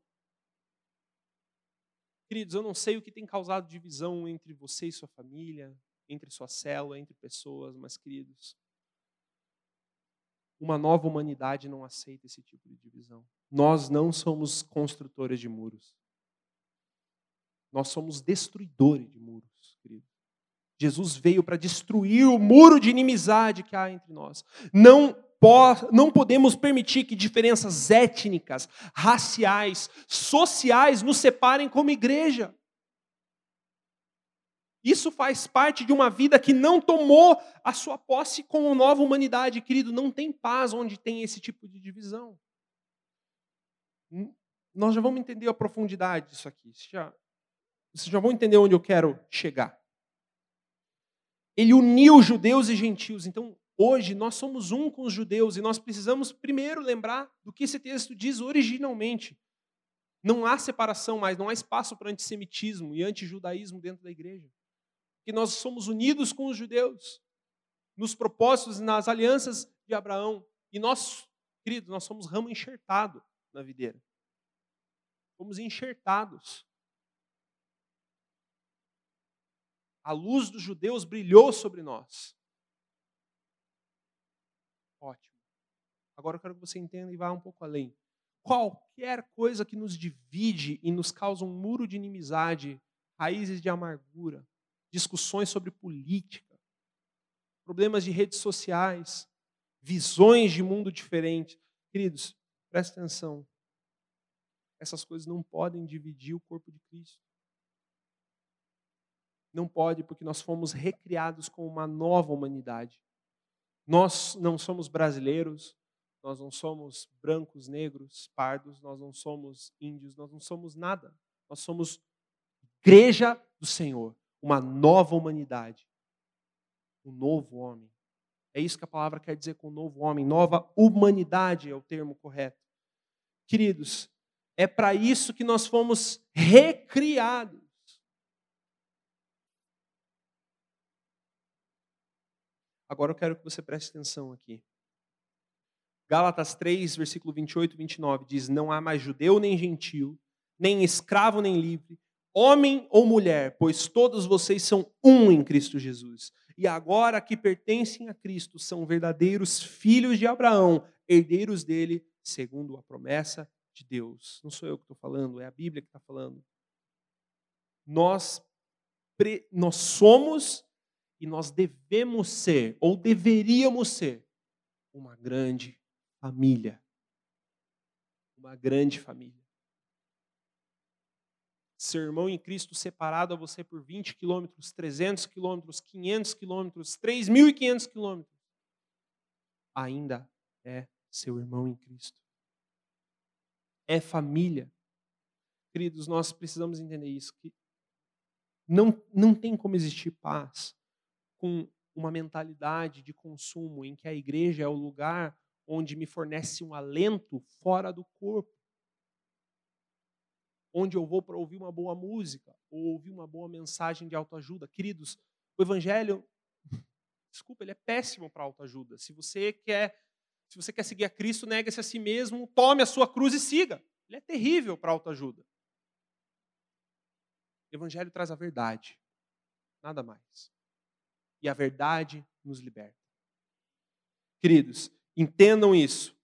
[SPEAKER 2] Queridos, eu não sei o que tem causado divisão entre você e sua família, entre sua célula, entre pessoas, mas, queridos, uma nova humanidade não aceita esse tipo de divisão. Nós não somos construtores de muros. Nós somos destruidores de muros, queridos. Jesus veio para destruir o muro de inimizade que há entre nós. Não, não podemos permitir que diferenças étnicas, raciais, sociais nos separem como igreja. Isso faz parte de uma vida que não tomou a sua posse com a nova humanidade, querido. Não tem paz onde tem esse tipo de divisão. Hum, nós já vamos entender a profundidade disso aqui. Vocês já, vocês já vão entender onde eu quero chegar. Ele uniu judeus e gentios. Então, hoje, nós somos um com os judeus e nós precisamos primeiro lembrar do que esse texto diz originalmente. Não há separação mais, não há espaço para antissemitismo e antijudaísmo dentro da igreja. Que nós somos unidos com os judeus nos propósitos e nas alianças de Abraão. E nós, queridos, nós somos ramo enxertado na videira. Fomos enxertados. A luz dos judeus brilhou sobre nós. Ótimo. Agora eu quero que você entenda e vá um pouco além. Qualquer coisa que nos divide e nos causa um muro de inimizade, raízes de amargura, discussões sobre política, problemas de redes sociais, visões de mundo diferentes. Queridos, presta atenção. Essas coisas não podem dividir o corpo de Cristo. Não pode, porque nós fomos recriados com uma nova humanidade. Nós não somos brasileiros, nós não somos brancos, negros, pardos, nós não somos índios, nós não somos nada. Nós somos igreja do Senhor, uma nova humanidade, um novo homem. É isso que a palavra quer dizer com novo homem, nova humanidade é o termo correto. Queridos, é para isso que nós fomos recriados. Agora eu quero que você preste atenção aqui. Gálatas 3, versículo 28 e 29 diz: Não há mais judeu nem gentil, nem escravo nem livre, homem ou mulher, pois todos vocês são um em Cristo Jesus. E agora que pertencem a Cristo, são verdadeiros filhos de Abraão, herdeiros dele, segundo a promessa de Deus. Não sou eu que estou falando, é a Bíblia que está falando. Nós, nós somos e nós devemos ser, ou deveríamos ser, uma grande família. Uma grande família. Seu irmão em Cristo separado a você por 20 quilômetros, 300 quilômetros, 500 quilômetros, 3.500 quilômetros. ainda é seu irmão em Cristo. É família. Queridos, nós precisamos entender isso, que não, não tem como existir paz com uma mentalidade de consumo em que a igreja é o lugar onde me fornece um alento fora do corpo. Onde eu vou para ouvir uma boa música ou ouvir uma boa mensagem de autoajuda. Queridos, o evangelho, desculpa, ele é péssimo para autoajuda. Se você quer, se você quer seguir a Cristo, negue-se a si mesmo, tome a sua cruz e siga. Ele é terrível para autoajuda. O Evangelho traz a verdade, nada mais. E a verdade nos liberta. Queridos, entendam isso.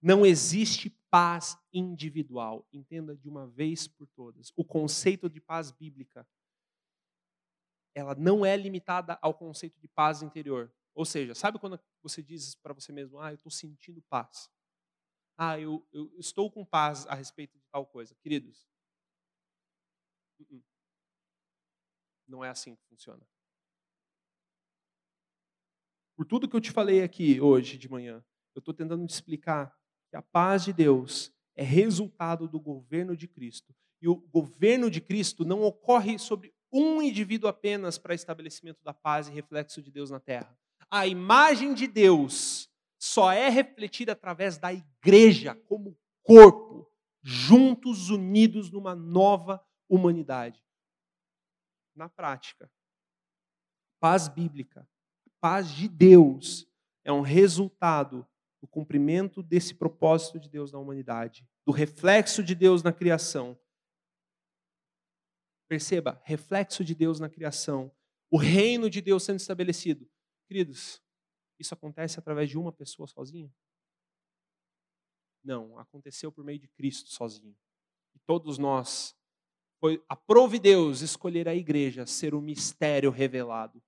[SPEAKER 2] Não existe paz individual. Entenda de uma vez por todas. O conceito de paz bíblica, ela não é limitada ao conceito de paz interior. Ou seja, sabe quando você diz para você mesmo, ah, eu estou sentindo paz. Ah, eu, eu estou com paz a respeito de tal coisa. Queridos, Uh-uh. Não é assim que funciona. Por tudo que eu te falei aqui hoje de manhã, eu estou tentando te explicar que a paz de Deus é resultado do governo de Cristo. E o governo de Cristo não ocorre sobre um indivíduo apenas para estabelecimento da paz e reflexo de Deus na terra. A imagem de Deus só é refletida através da igreja como corpo, juntos, unidos numa nova humanidade. Na prática, paz bíblica, paz de Deus, é um resultado do cumprimento desse propósito de Deus na humanidade, do reflexo de Deus na criação. Perceba, reflexo de Deus na criação, o reino de Deus sendo estabelecido. Queridos, isso acontece através de uma pessoa sozinha? Não, aconteceu por meio de Cristo sozinho. E todos nós foi aprove Deus escolher a igreja ser o mistério revelado,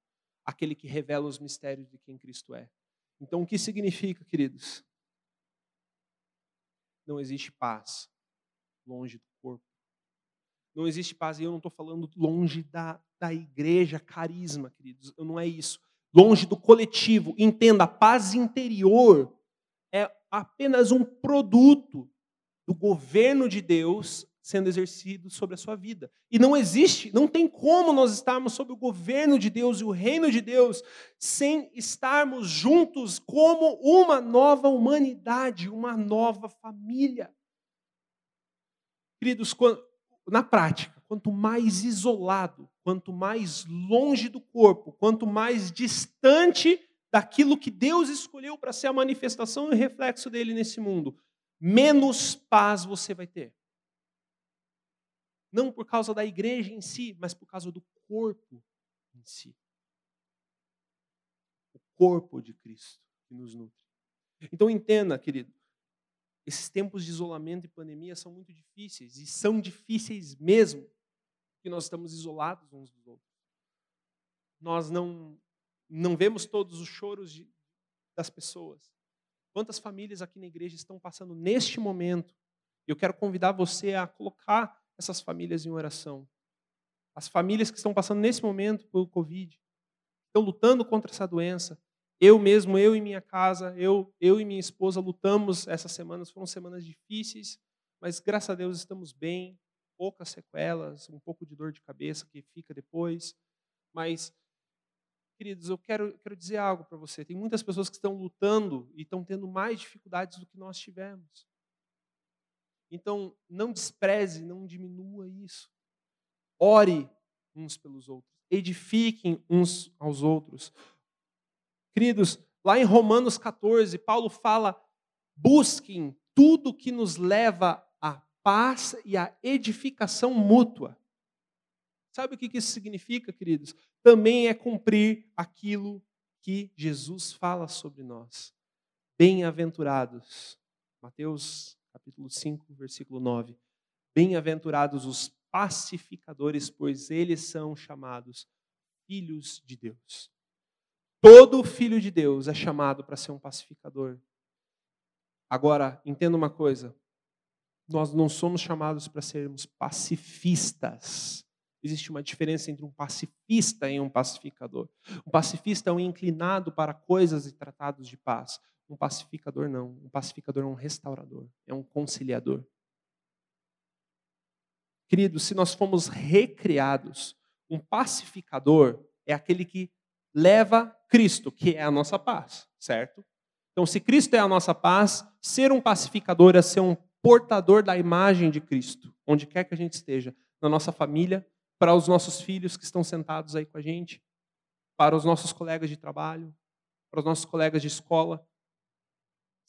[SPEAKER 2] aquele que revela os mistérios de quem Cristo é. Então, o que significa, queridos? Não existe paz longe do corpo. Não existe paz, e eu não estou falando longe da, da igreja, carisma, queridos, não é isso. Longe do coletivo. Entenda, a paz interior é apenas um produto do governo de Deus sendo exercido sobre a sua vida. E não existe, não tem como nós estarmos sob o governo de Deus e o reino de Deus sem estarmos juntos como uma nova humanidade, uma nova família. Queridos, na prática, quanto mais isolado, quanto mais longe do corpo, quanto mais distante daquilo que Deus escolheu para ser a manifestação e o reflexo dele nesse mundo, menos paz você vai ter. Não por causa da igreja em si, mas por causa do corpo em si. O corpo de Cristo que nos nutre. Então entenda, querido, esses tempos de isolamento e pandemia são muito difíceis, e são difíceis mesmo, que nós estamos isolados uns dos outros. Nós não, não vemos todos os choros de, das pessoas. Quantas famílias aqui na igreja estão passando neste momento? Eu quero convidar você a colocar essas famílias em oração. As famílias que estão passando nesse momento pelo Covid, estão lutando contra essa doença. Eu mesmo, eu e minha casa, eu, eu e minha esposa lutamos essas semanas. Foram semanas difíceis, mas graças a Deus estamos bem. Poucas sequelas, um pouco de dor de cabeça que fica depois. Mas, queridos, eu quero, quero dizer algo para você. Tem muitas pessoas que estão lutando e estão tendo mais dificuldades do que nós tivemos. Então, não despreze, não diminua isso. Ore uns pelos outros. Edifiquem uns aos outros. Queridos, lá em Romanos 14, Paulo fala: busquem tudo que nos leva à paz e à edificação mútua. Sabe o que isso significa, queridos? Também é cumprir aquilo que Jesus fala sobre nós. Bem-aventurados. Mateus capítulo 5, versículo 9. Bem-aventurados os pacificadores, pois eles são chamados filhos de Deus. Todo filho de Deus é chamado para ser um pacificador. Agora, entenda uma coisa: nós não somos chamados para sermos pacifistas. Existe uma diferença entre um pacifista e um pacificador. Um pacifista é um inclinado para coisas e tratados de paz. Um pacificador não. Um pacificador é um restaurador, é um conciliador. Queridos, se nós fomos recriados, um pacificador é aquele que leva Cristo, que é a nossa paz, certo? Então, se Cristo é a nossa paz, ser um pacificador é ser um portador da imagem de Cristo, onde quer que a gente esteja, na nossa família, para os nossos filhos que estão sentados aí com a gente, para os nossos colegas de trabalho, para os nossos colegas de escola.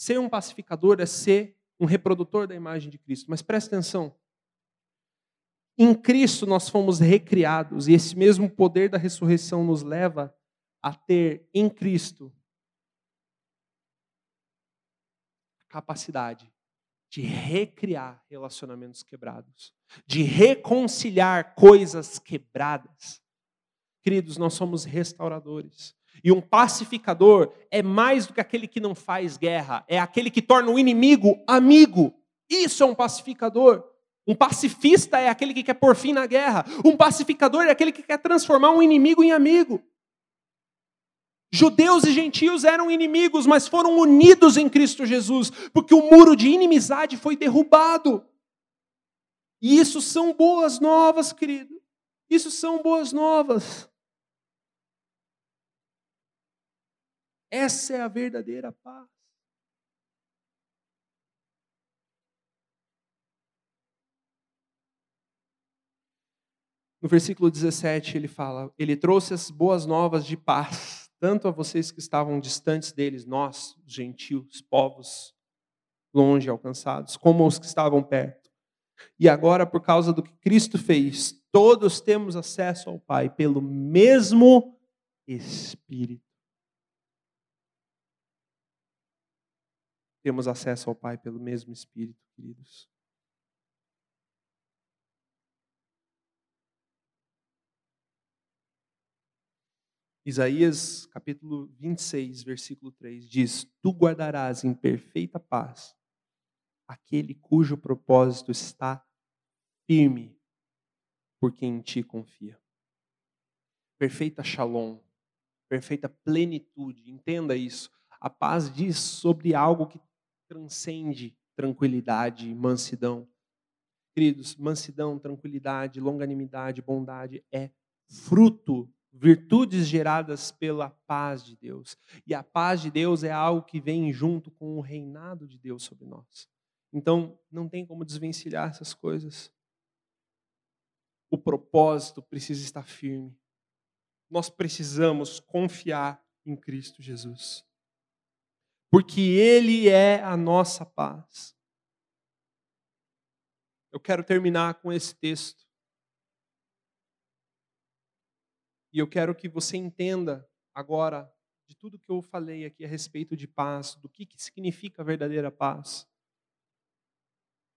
[SPEAKER 2] Ser um pacificador é ser um reprodutor da imagem de Cristo. Mas preste atenção. Em Cristo nós fomos recriados e esse mesmo poder da ressurreição nos leva a ter em Cristo a capacidade de recriar relacionamentos quebrados, de reconciliar coisas quebradas. Queridos, nós somos restauradores. E um pacificador é mais do que aquele que não faz guerra, é aquele que torna o inimigo amigo. Isso é um pacificador. Um pacifista é aquele que quer pôr fim na guerra. Um pacificador é aquele que quer transformar um inimigo em amigo. Judeus e gentios eram inimigos, mas foram unidos em Cristo Jesus, porque o muro de inimizade foi derrubado. E isso são boas novas, querido. Isso são boas novas. Essa é a verdadeira paz. No versículo 17 ele fala: Ele trouxe as boas novas de paz, tanto a vocês que estavam distantes deles, nós, os gentios, povos longe alcançados, como os que estavam perto. E agora, por causa do que Cristo fez, todos temos acesso ao Pai pelo mesmo Espírito. Temos acesso ao Pai pelo mesmo Espírito, queridos. Isaías capítulo 26, versículo 3 diz: Tu guardarás em perfeita paz aquele cujo propósito está firme, porque em ti confia. Perfeita shalom, perfeita plenitude, entenda isso. A paz diz sobre algo que transcende tranquilidade mansidão. Queridos, mansidão, tranquilidade, longanimidade, bondade é fruto virtudes geradas pela paz de Deus. E a paz de Deus é algo que vem junto com o reinado de Deus sobre nós. Então, não tem como desvencilhar essas coisas. O propósito precisa estar firme. Nós precisamos confiar em Cristo Jesus. Porque Ele é a nossa paz. Eu quero terminar com esse texto. E eu quero que você entenda agora de tudo que eu falei aqui a respeito de paz, do que, que significa a verdadeira paz.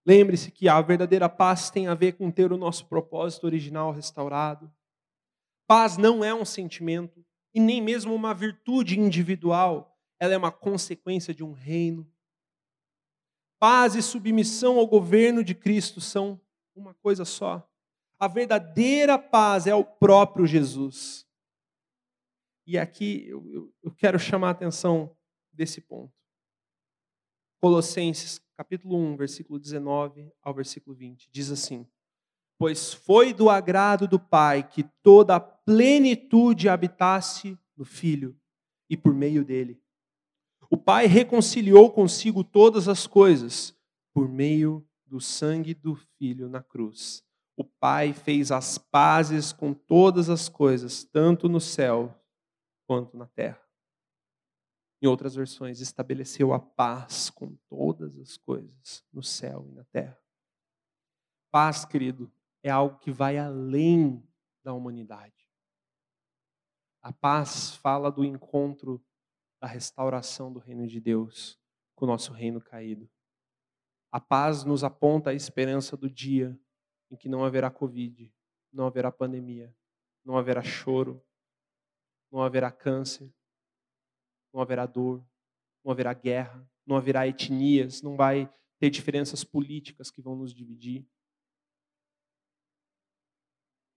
[SPEAKER 2] Lembre-se que a verdadeira paz tem a ver com ter o nosso propósito original restaurado. Paz não é um sentimento e nem mesmo uma virtude individual, ela é uma consequência de um reino. Paz e submissão ao governo de Cristo são uma coisa só. A verdadeira paz é o próprio Jesus. E aqui eu, eu quero chamar a atenção desse ponto. Colossenses, capítulo 1, versículo 19 ao versículo 20, diz assim: Pois foi do agrado do Pai que toda a plenitude habitasse no Filho, e por meio dele. O Pai reconciliou consigo todas as coisas, por meio do sangue do Filho na cruz o Pai fez as pazes com todas as coisas, tanto no céu quanto na terra. Em outras versões, estabeleceu a paz com todas as coisas, no céu e na terra. Paz, querido, é algo que vai além da humanidade. A paz fala do encontro da restauração do reino de Deus com o nosso reino caído. A paz nos aponta a esperança do dia em que não haverá Covid, não haverá pandemia, não haverá choro, não haverá câncer, não haverá dor, não haverá guerra, não haverá etnias, não vai ter diferenças políticas que vão nos dividir.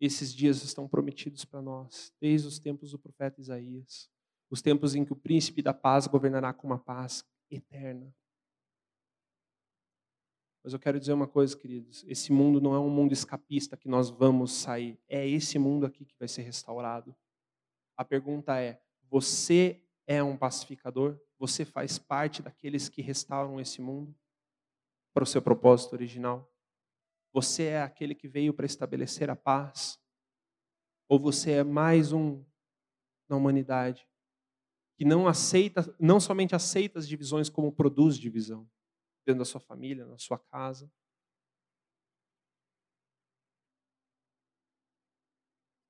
[SPEAKER 2] Esses dias estão prometidos para nós, desde os tempos do profeta Isaías, os tempos em que o príncipe da paz governará com uma paz eterna. Mas eu quero dizer uma coisa, queridos: esse mundo não é um mundo escapista que nós vamos sair. É esse mundo aqui que vai ser restaurado. A pergunta é: você é um pacificador? Você faz parte daqueles que restauram esse mundo para o seu propósito original? Você é aquele que veio para estabelecer a paz? Ou você é mais um na humanidade que não aceita, não somente aceita as divisões como produz divisão? dentro da sua família, na sua casa.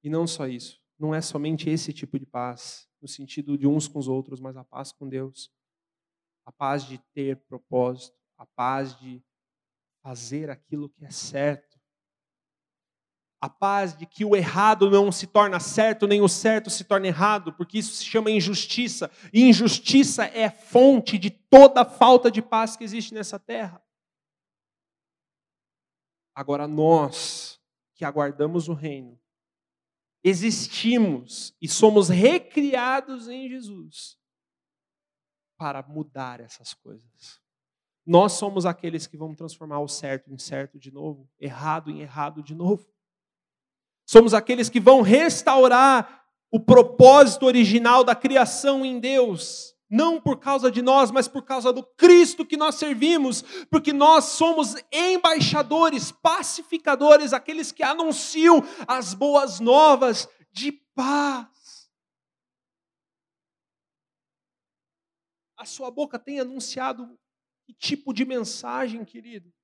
[SPEAKER 2] E não só isso, não é somente esse tipo de paz, no sentido de uns com os outros, mas a paz com Deus. A paz de ter propósito, a paz de fazer aquilo que é certo, a paz de que o errado não se torna certo, nem o certo se torna errado, porque isso se chama injustiça. E injustiça é fonte de toda a falta de paz que existe nessa terra. Agora, nós que aguardamos o reino, existimos e somos recriados em Jesus para mudar essas coisas. Nós somos aqueles que vão transformar o certo em certo de novo, errado em errado de novo. Somos aqueles que vão restaurar o propósito original da criação em Deus. Não por causa de nós, mas por causa do Cristo que nós servimos, porque nós somos embaixadores, pacificadores, aqueles que anunciam as boas novas de paz. A sua boca tem anunciado que tipo de mensagem, querido?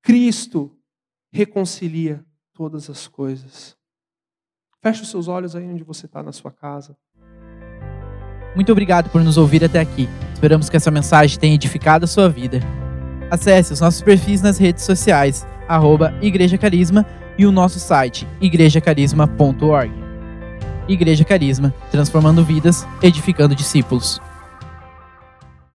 [SPEAKER 2] Cristo reconcilia todas as coisas. Feche os seus olhos aí onde você está na sua casa.
[SPEAKER 1] Muito obrigado por nos ouvir até aqui. Esperamos que essa mensagem tenha edificado a sua vida. Acesse os nossos perfis nas redes sociais, arroba Igreja Carisma e o nosso site, igrejacarisma.org. Igreja Carisma, transformando vidas, edificando discípulos.